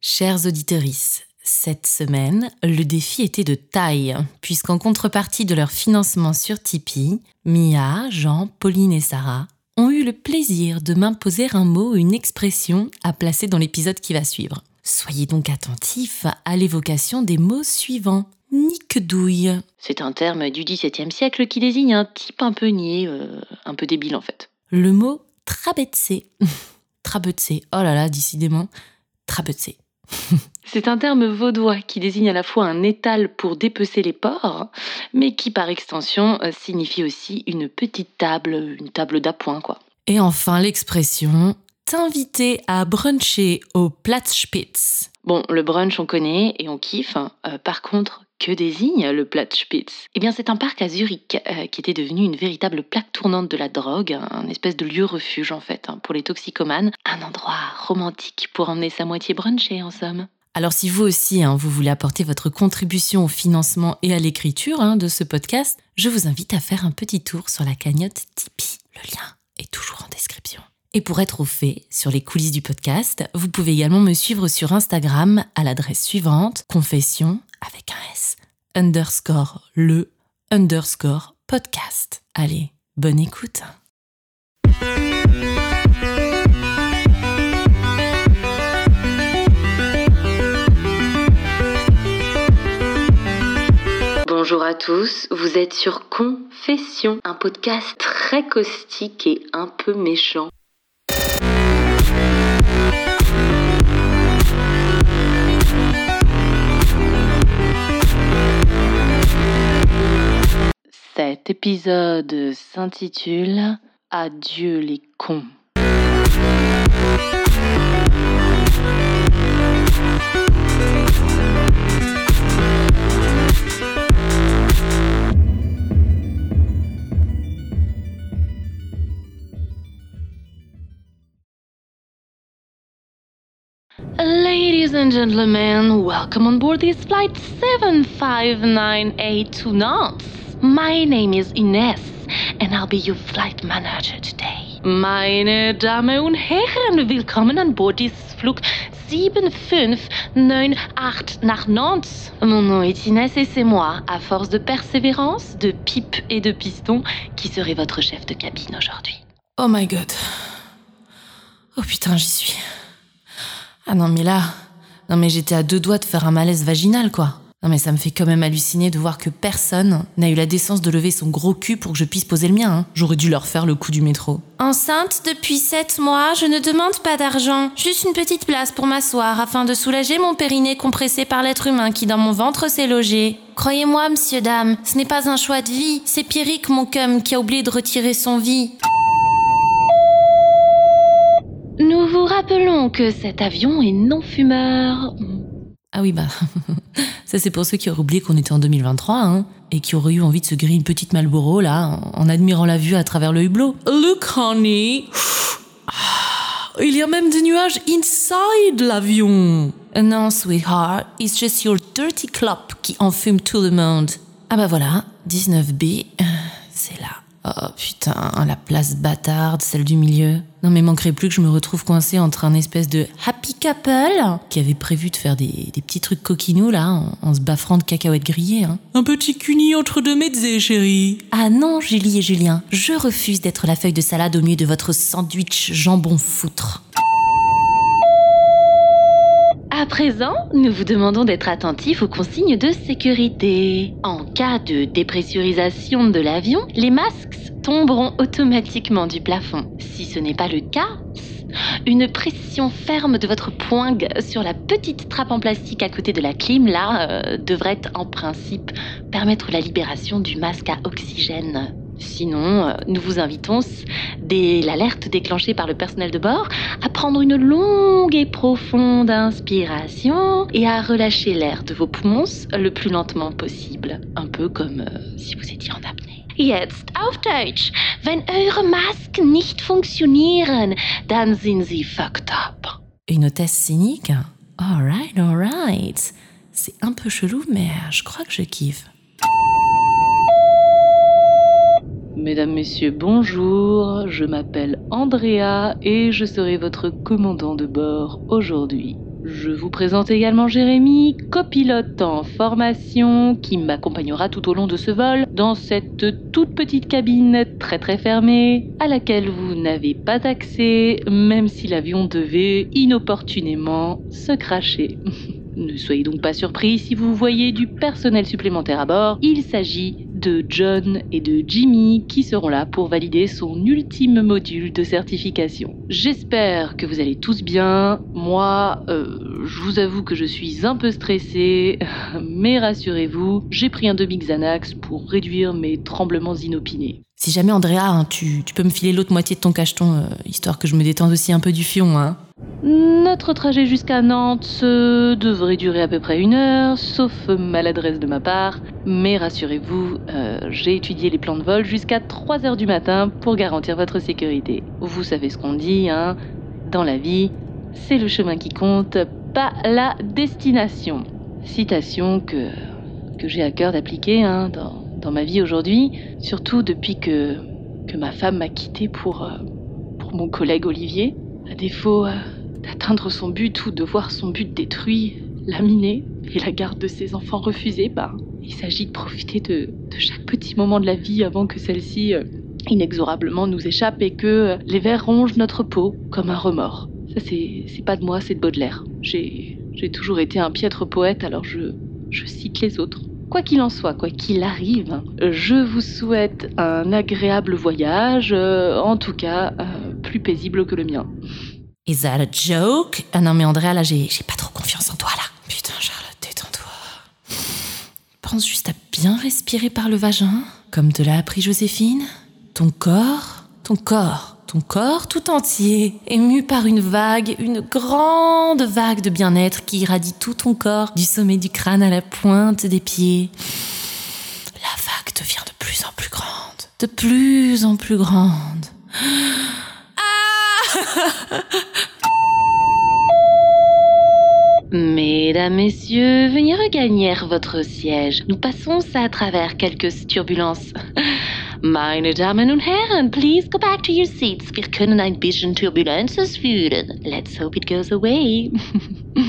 Chers auditorices, cette semaine, le défi était de taille, puisqu'en contrepartie de leur financement sur Tipeee, Mia, Jean, Pauline et Sarah ont eu le plaisir de m'imposer un mot ou une expression à placer dans l'épisode qui va suivre. Soyez donc attentifs à l'évocation des mots suivants. Nique-douille. C'est un terme du XVIIe siècle qui désigne un type un peu niais, euh, un peu débile en fait. Le mot trabetsé. trabetsé. Oh là là, décidément. Trabetsé. C'est un terme vaudois qui désigne à la fois un étal pour dépecer les porcs, mais qui par extension euh, signifie aussi une petite table, une table d'appoint quoi. Et enfin l'expression t'inviter à bruncher au Platzspitz. Bon, le brunch on connaît et on kiffe. hein. Euh, par contre, que désigne le Platzspitz Eh bien, c'est un parc à Zurich euh, qui était devenu une véritable plaque tournante de la drogue, un espèce de lieu refuge en fait hein, pour les toxicomanes, un endroit romantique pour emmener sa moitié bruncher en somme. Alors si vous aussi, hein, vous voulez apporter votre contribution au financement et à l'écriture hein, de ce podcast, je vous invite à faire un petit tour sur la cagnotte Tipeee. Le lien est toujours. Et pour être au fait sur les coulisses du podcast, vous pouvez également me suivre sur Instagram à l'adresse suivante, confession avec un S, underscore le, underscore podcast. Allez, bonne écoute. Bonjour à tous, vous êtes sur Confession, un podcast très caustique et un peu méchant. Cet épisode s'intitule Adieu les cons. And gentlemen, welcome on board this flight 759A to Nantes. My name is Ines and I'll be your flight manager today. Meine Damen und Herren, willkommen an Bord dieses Flug 7598 nach Nantes. Mon nom est Inès et c'est moi, à force de persévérance, de pipe et de piston, qui serai votre chef de cabine aujourd'hui. Oh my god. Oh putain, j'y suis. Ah non mais là, non mais j'étais à deux doigts de faire un malaise vaginal quoi. Non mais ça me fait quand même halluciner de voir que personne n'a eu la décence de lever son gros cul pour que je puisse poser le mien. hein. J'aurais dû leur faire le coup du métro. Enceinte depuis 7 mois, je ne demande pas d'argent, juste une petite place pour m'asseoir afin de soulager mon périnée compressé par l'être humain qui dans mon ventre s'est logé. Croyez-moi, monsieur dame, ce n'est pas un choix de vie, c'est Pierrick mon cum qui a oublié de retirer son vie. Nous vous rappelons que cet avion est non fumeur. Ah oui, bah, ça c'est pour ceux qui auraient oublié qu'on était en 2023, hein, et qui auraient eu envie de se griller une petite Marlboro, là, en, admirant la vue à travers le hublot. Look, honey! Ah, Il y a même des nuages inside l'avion! Non, sweetheart, it's just your dirty clope qui enfume tout le monde. Ah bah voilà, 19B, euh, c'est là. Oh putain, la place bâtarde, celle du milieu. Non mais manquerait plus que je me retrouve coincée entre un espèce de happy couple qui avait prévu de faire des, des petits trucs coquinous là, en, en se baffrant de cacahuètes grillées. Hein. Un petit cuni entre deux mezzés, chérie. Ah non, Julie et Julien, je refuse d'être la feuille de salade au milieu de votre sandwich jambon foutre. À présent, nous vous demandons d'être attentifs aux consignes de sécurité. En cas de dépressurisation de l'avion, les masques tomberont automatiquement du plafond. Si ce n'est pas le cas, une pression ferme de votre poing sur la petite trappe en plastique à côté de la clim, là, euh, devrait en principe permettre la libération du masque à oxygène. Sinon, euh, nous vous invitons, dès l'alerte déclenchée par le personnel de bord, à prendre une longue et profonde inspiration et à relâcher l'air de vos poumons le plus lentement possible. Un peu comme euh, si vous étiez en apnée. Jetzt auf Deutsch. Wenn eure Masken nicht funktionieren, dann sind sie fucked up. Une hôtesse cynique? Alright, alright. C'est un peu chelou, mais euh, je crois que je kiffe. Mesdames, Messieurs, bonjour. Je m'appelle Andrea et je serai votre commandant de bord aujourd'hui. Je vous présente également Jérémy, copilote en formation, qui m'accompagnera tout au long de ce vol dans cette toute petite cabine très très fermée, à laquelle vous n'avez pas accès, même si l'avion devait inopportunément se cracher. Ne soyez donc pas surpris si vous voyez du personnel supplémentaire à bord. Il s'agit de John et de Jimmy qui seront là pour valider son ultime module de certification. J'espère que vous allez tous bien. Moi, euh, je vous avoue que je suis un peu stressée, mais rassurez-vous, j'ai pris un demi-Xanax pour réduire mes tremblements inopinés. Si jamais Andrea, hein, tu, peux me filer l'autre moitié de ton cacheton, euh, histoire que je me détende aussi un peu du fion, hein. Notre trajet jusqu'à Nantes devrait durer à peu près une heure, sauf maladresse de ma part. Mais rassurez-vous, euh, j'ai étudié les plans de vol jusqu'à 3 heures du matin pour garantir votre sécurité. Vous savez ce qu'on dit, hein Dans la vie, c'est le chemin qui compte, pas la destination. Citation que, que j'ai à cœur d'appliquer hein, dans, ma vie aujourd'hui, surtout depuis que, que ma femme m'a quitté pour, euh, pour mon collègue Olivier. À défaut euh, d'atteindre son but ou de voir son but détruit, laminé, et la garde de ses enfants refusée, bah, il s'agit de profiter de, chaque petit moment de la vie avant que celle-ci euh, inexorablement nous échappe et que les vers rongent notre peau comme un remords. Ça, c'est pas de moi, c'est de Baudelaire. J'ai toujours été un piètre poète, alors je, je cite les autres. Quoi qu'il en soit, quoi qu'il arrive, je vous souhaite un agréable voyage, euh, en tout cas euh, plus paisible que le mien. Is that a joke? Ah non mais Andrea, là j'ai pas trop confiance en toi là. Putain Charlotte, détends-toi. Pense juste à bien respirer par le vagin, comme te l'a appris Joséphine. Ton corps, ton corps ton corps tout entier, ému par une vague, une grande vague de bien-être qui irradie tout ton corps, du sommet du crâne à la pointe des pieds. La vague devient de plus en plus grande, de plus en plus grande. Mesdames, Messieurs, veuillez regagner votre siège. Nous passons à travers quelques turbulences. Meine Damen und Herren, please go back to your seats. Wir können ein bisschen Turbulences führen. Let's hope it goes away.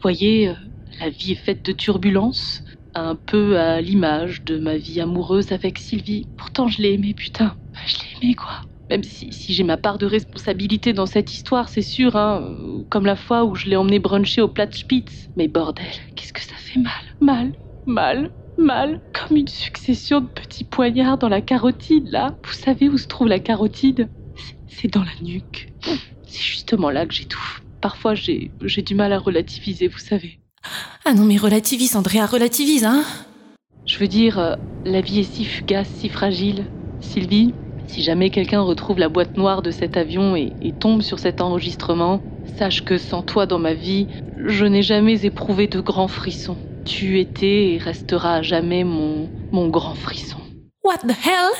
Voyez, la vie est faite de turbulences, un peu à l'image de ma vie amoureuse avec Sylvie. Pourtant, je l'ai aimée, putain. Je l'ai aimée, quoi. Même si, si j'ai ma part de responsabilité dans cette histoire, c'est sûr, hein. Comme la fois où je l'ai emmené bruncher au Spitz. Mais bordel, qu'est-ce que ça fait mal, mal, mal mal, comme une succession de petits poignards dans la carotide, là. Vous savez où se trouve la carotide? C'est dans la nuque. C'est justement là que j'étouffe. Parfois, j'ai du mal à relativiser, vous savez. Ah non, mais relativise, Andrea, relativise, hein Je veux dire, euh, la vie est si fugace, si fragile. Sylvie, si jamais quelqu'un retrouve la boîte noire de cet avion et, tombe sur cet enregistrement, sache que sans toi dans ma vie, je n'ai jamais éprouvé de grands frissons. Tu étais et resteras jamais mon, mon grand frisson. What the hell?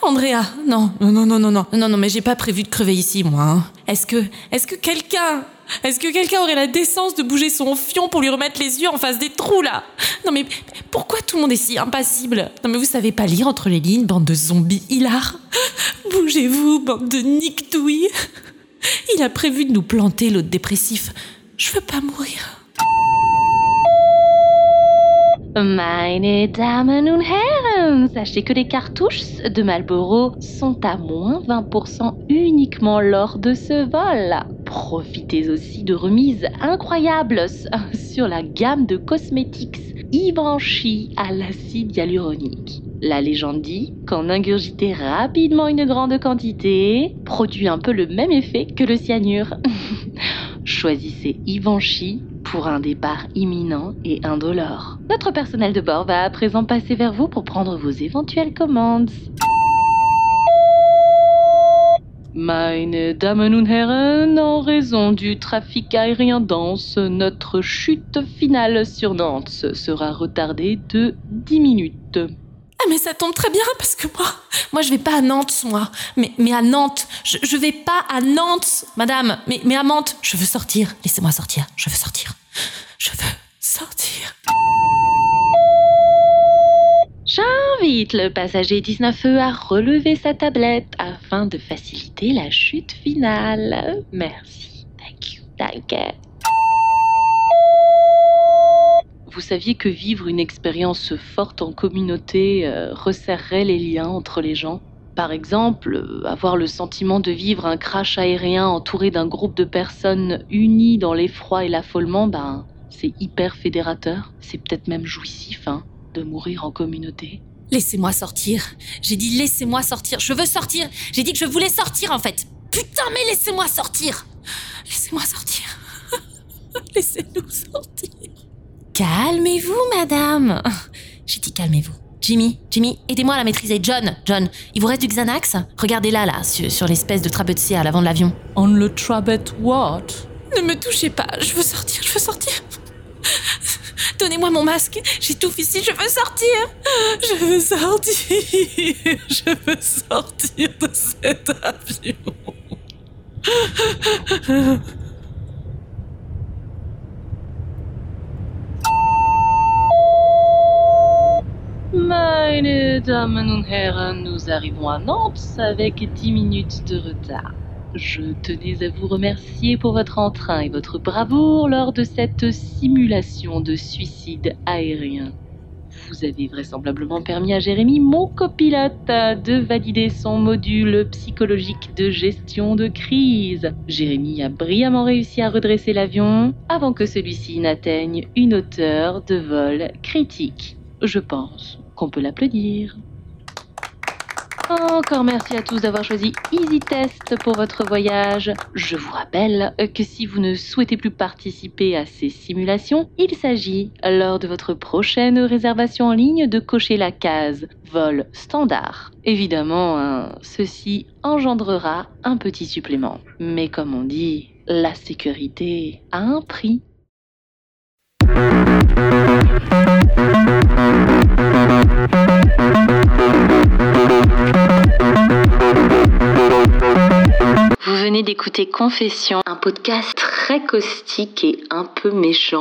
Andrea, non, non, non, non, non, non, non, mais j'ai pas prévu de crever ici, moi. Hein. Est-ce que, est-ce que quelqu'un est-ce que quelqu'un aurait la décence de bouger son fion pour lui remettre les yeux en face des trous, là? Non, mais pourquoi tout le monde est si impassible? Non, mais vous savez pas lire entre les lignes, bande de zombies hilars Bougez-vous, bande de nickdouilles Il a prévu de nous planter, l'autre dépressif. Je veux pas mourir. Damen und Herren, sachez que les cartouches de Marlboro sont à moins 20% uniquement lors de ce vol. Profitez aussi de remises incroyables sur la gamme de cosmétiques Givenchy à l'acide hyaluronique. La légende dit qu'en ingurgiter rapidement une grande quantité produit un peu le même effet que le cyanure. Choisissez Givenchy pour un départ imminent et indolore. Notre personnel de bord va à présent passer vers vous pour prendre vos éventuelles commandes. Meine Damen und Herren, en raison du trafic aérien dense, notre chute finale sur Nantes sera retardée de 10 minutes. Ah mais ça tombe très bien parce que moi, moi je vais pas à Nantes moi, mais, mais à Nantes, je, je vais pas à Nantes, madame, mais, mais à Nantes, je veux sortir, laissez-moi sortir, je veux sortir, je veux sortir. J'invite le passager 19E à relever sa tablette afin de faciliter la chute finale. Merci. t'inquiète. Vous saviez que vivre une expérience forte en communauté euh, resserrerait les liens entre les gens? Par exemple, euh, avoir le sentiment de vivre un crash aérien entouré d'un groupe de personnes unies dans l'effroi et l'affolement, ben, c'est hyper fédérateur. C'est peut-être même jouissif, hein, de mourir en communauté. Laissez-moi sortir. J'ai dit laissez-moi sortir. Je veux sortir. J'ai dit que je voulais sortir en fait. Putain, mais laissez-moi sortir. Laissez-moi sortir. Laissez-nous sortir. Calmez-vous, madame. J'ai dit calmez-vous. Jimmy, Jimmy, aidez-moi à la maîtriser. John, John, il vous reste du Xanax? Regardez là, là, sur, sur l'espèce de trabettier à l'avant de l'avion. On le trabet what? Ne me touchez pas, je veux sortir, je veux sortir. Donnez-moi mon masque, j'étouffe ici, je veux sortir. Je veux sortir. Je veux sortir de cet avion. Meine Damen und nous arrivons à Nantes avec 10 minutes de retard. Je tenais à vous remercier pour votre entrain et votre bravoure lors de cette simulation de suicide aérien. Vous avez vraisemblablement permis à Jérémy, mon copilote, de valider son module psychologique de gestion de crise. Jérémy a brillamment réussi à redresser l'avion avant que celui-ci n'atteigne une hauteur de vol critique. Je pense qu'on peut l'applaudir. Encore merci à tous d'avoir choisi EasyTest pour votre voyage. Je vous rappelle que si vous ne souhaitez plus participer à ces simulations, il s'agit, lors de votre prochaine réservation en ligne, de cocher la case vol standard. Évidemment, hein, ceci engendrera un petit supplément. Mais comme on dit, la sécurité a un prix. Venez d'écouter Confession, un podcast très caustique et un peu méchant.